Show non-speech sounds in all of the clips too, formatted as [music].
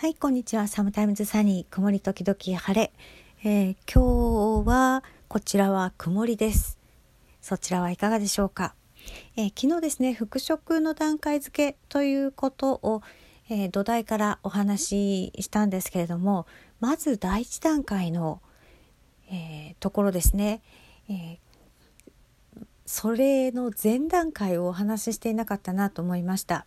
はい、こんにちは。サムタイムズサニー、曇り時々晴れ。えー、今日は、こちらは曇りです。そちらはいかがでしょうか？えー、昨日ですね、復職の段階付けということを、えー、土台からお話ししたんですけれども、まず第一段階の、えところですね。えそれの前段階をお話ししていなかったなと思いました。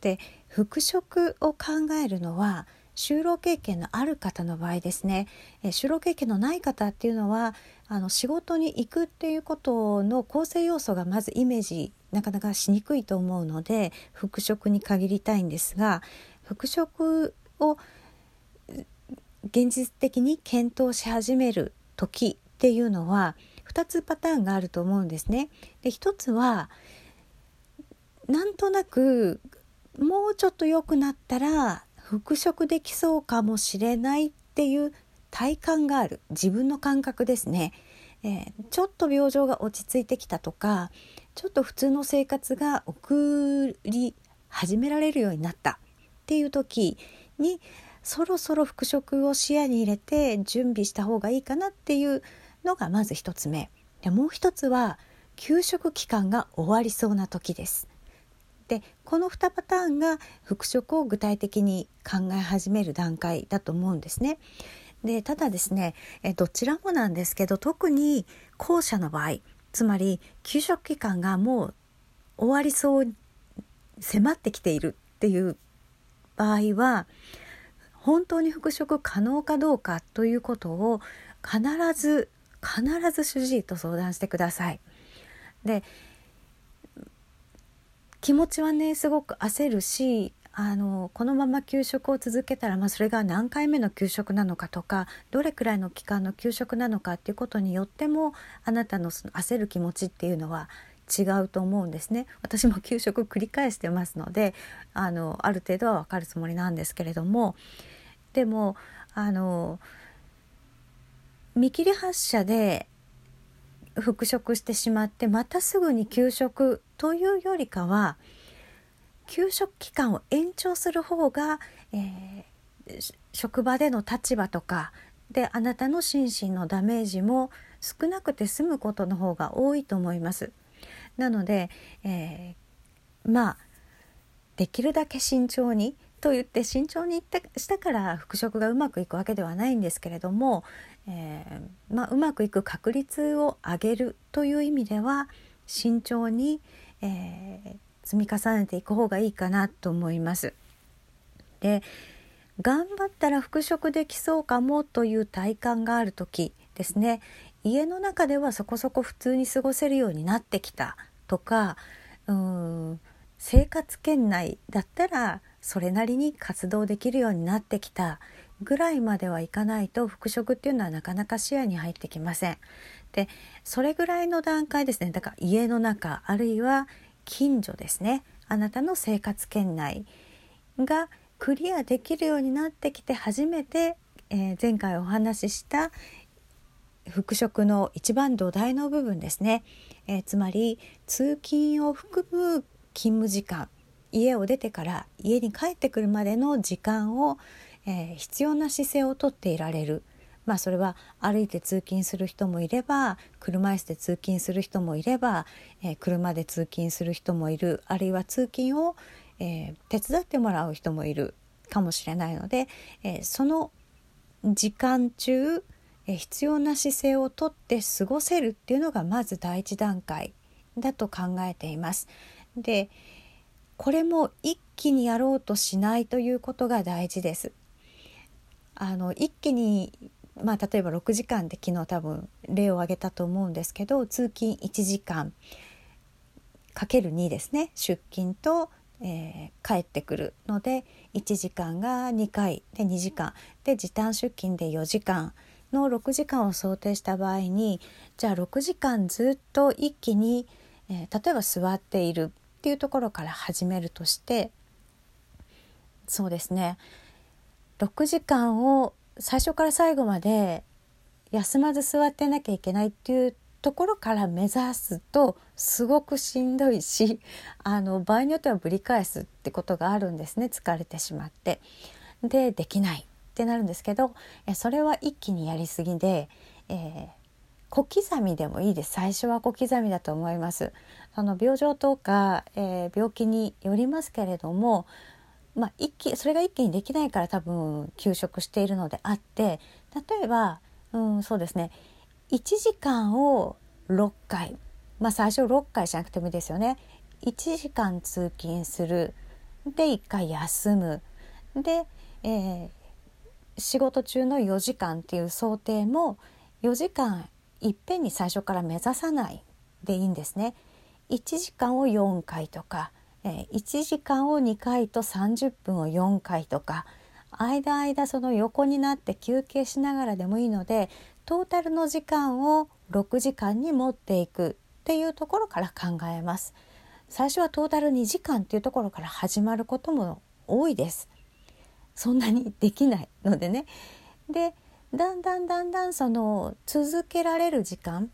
で復職を考えるのは就労経験のある方の場合ですね、え就労経験のない方っていうのはあの仕事に行くっていうことの構成要素がまずイメージなかなかしにくいと思うので復職に限りたいんですが復職を現実的に検討し始める時っていうのは2つパターンがあると思うんですね。で1つはなんとなくもうちょっと良くなったら復職できそうかもしれないっていう体感がある。自分の感覚ですね、えー、ちょっと病状が落ち着いてきたとかちょっと普通の生活が送り始められるようになった。っていう時にそろそろ復職を視野に入れて準備した方がいいかなっていうのがまず一つ目でもう一つは休職期間が終わりそうな時ですでこの2パターンが復職を具体的に考え始める段階だと思うんですね。でただですねえどちらもなんですけど特に後者の場合つまり休職期間がもう終わりそう迫ってきているっていう場合は本当に復職可能かどうかということを必ず必ず主治医と相談してください。で気持ちはねすごく焦るしあのこのまま給食を続けたら、まあ、それが何回目の給食なのかとかどれくらいの期間の給食なのかっていうことによってもあなたのその焦る気持ちっていうのは違うと思うんですね私も給食繰り返してますのであのある程度は分かるつもりなんですけれどもでもあの見切り発車で復職してしまってまたすぐに休職というよりかは休職期間を延長する方が、えー、職場での立場とかであなたの心身のダメージも少なくて済むことの方が多いと思います。なので、えー、まあできるだけ慎重にと言って慎重にったしたから復職がうまくいくわけではないんですけれども、えー、まあ、うまくいく確率を上げるという意味では慎重に、えー、積み重ねていく方がいいかなと思います。で頑張ったら復職できそうかもという体感がある時ですね家の中ではそこそこ普通に過ごせるようになってきたとかうん生活圏内だったらそれなりに活動できるようになってきたぐらいまではいかないと復職っていうのはなかなか視野に入ってきません。でそれぐらいの段階ですね。だから家の中あるいは近所ですね。あなたの生活圏内がクリアできるようになってきて初めて、えー、前回お話しした復職の一番土台の部分ですね、えー、つまり通勤を含む勤務時間。家を出てから家に帰ってくるまでの時間を、えー、必要な姿勢をとっていられる。まあそれは歩いて通勤する人もいれば車椅子で通勤する人もいれば、えー、車で通勤する人もいるあるいは通勤を、えー、手伝ってもらう人もいるかもしれないので、えその時間中、え必要な姿勢をとって過ごせるっていうのがまず第一段階だと考えています。でこれも一気にやろうとしないということが大事です。あの一気にまあ、例えば6時間で昨日多分例を挙げたと思うんですけど通勤1時間かける2ですね。出勤と、えー、帰ってくるので1時間が2回で2時間。で時短出勤で4時間。の6時間を想定した場合にじゃあ6時間ずっと一気に、えー、例えば座っているっていうところから始めるとしてそうですね6時間を最初から最後まで休まず座ってなきゃいけないっていうところから目指すとすごくしんどいし [laughs] あの場合によってはぶり返すってことがあるんですね疲れてしまって。でできないってなるんですけどそれは一気にやりすぎで、えー、小刻みでもいいです。最初は小刻みだと思います。その病状とか、えー、病気によりますけれどもまあ、一気それが一気にできないから多分休職しているのであって例えば、うん、そうですね。1時間を6回。まあ最初6回じゃなくてもいいですよね。1時間通勤する。で1回休む。で、えー、仕事中の4時間っていう想定も4時間いっぺんに最初から目指さないでいいんですね。1時間を4回とか、え、1時間を2回と30分を4回とか間間その横になって休憩しながらでもいいのでトータルの時間を6時間に持っていくっていうところから考えます。最初はトータル2時間っていうところから始まることも多いです。そんなにできないのでね。でだんだんだんだんその続けられる時間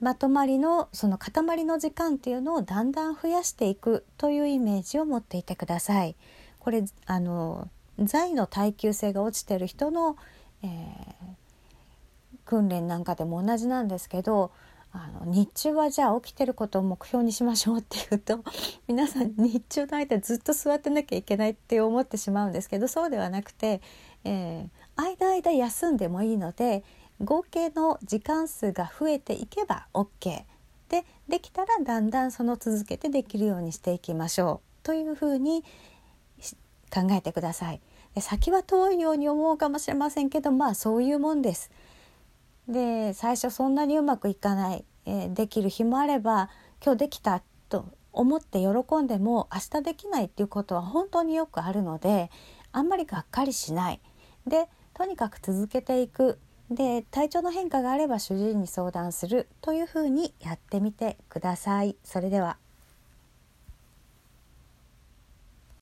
まとまりのその塊の時間っていうのをだんだん増やしていくというイメージを持っていてください。これあの財の耐久性が落ちてる人の、えー、訓練なんかでも同じなんですけどあの日中はじゃあ起きてることを目標にしましょうっていうと [laughs] 皆さん日中の間ずっと座ってなきゃいけないって思ってしまうんですけどそうではなくて、えー、間間休んでもいいので合計の時間数が増えていけば OK でできたらだんだんその続けてできるようにしていきましょうというふうに考えてください。で先は遠いように思うかもしれませんけどまあそういうもんです。で最初そんなにうまくいかない、えー、できる日もあれば今日できたと思って喜んでも明日できないっていうことは本当によくあるのであんまりがっかりしないでとにかく続けていくで体調の変化があれば主治医に相談するというふうにやってみてください。それでは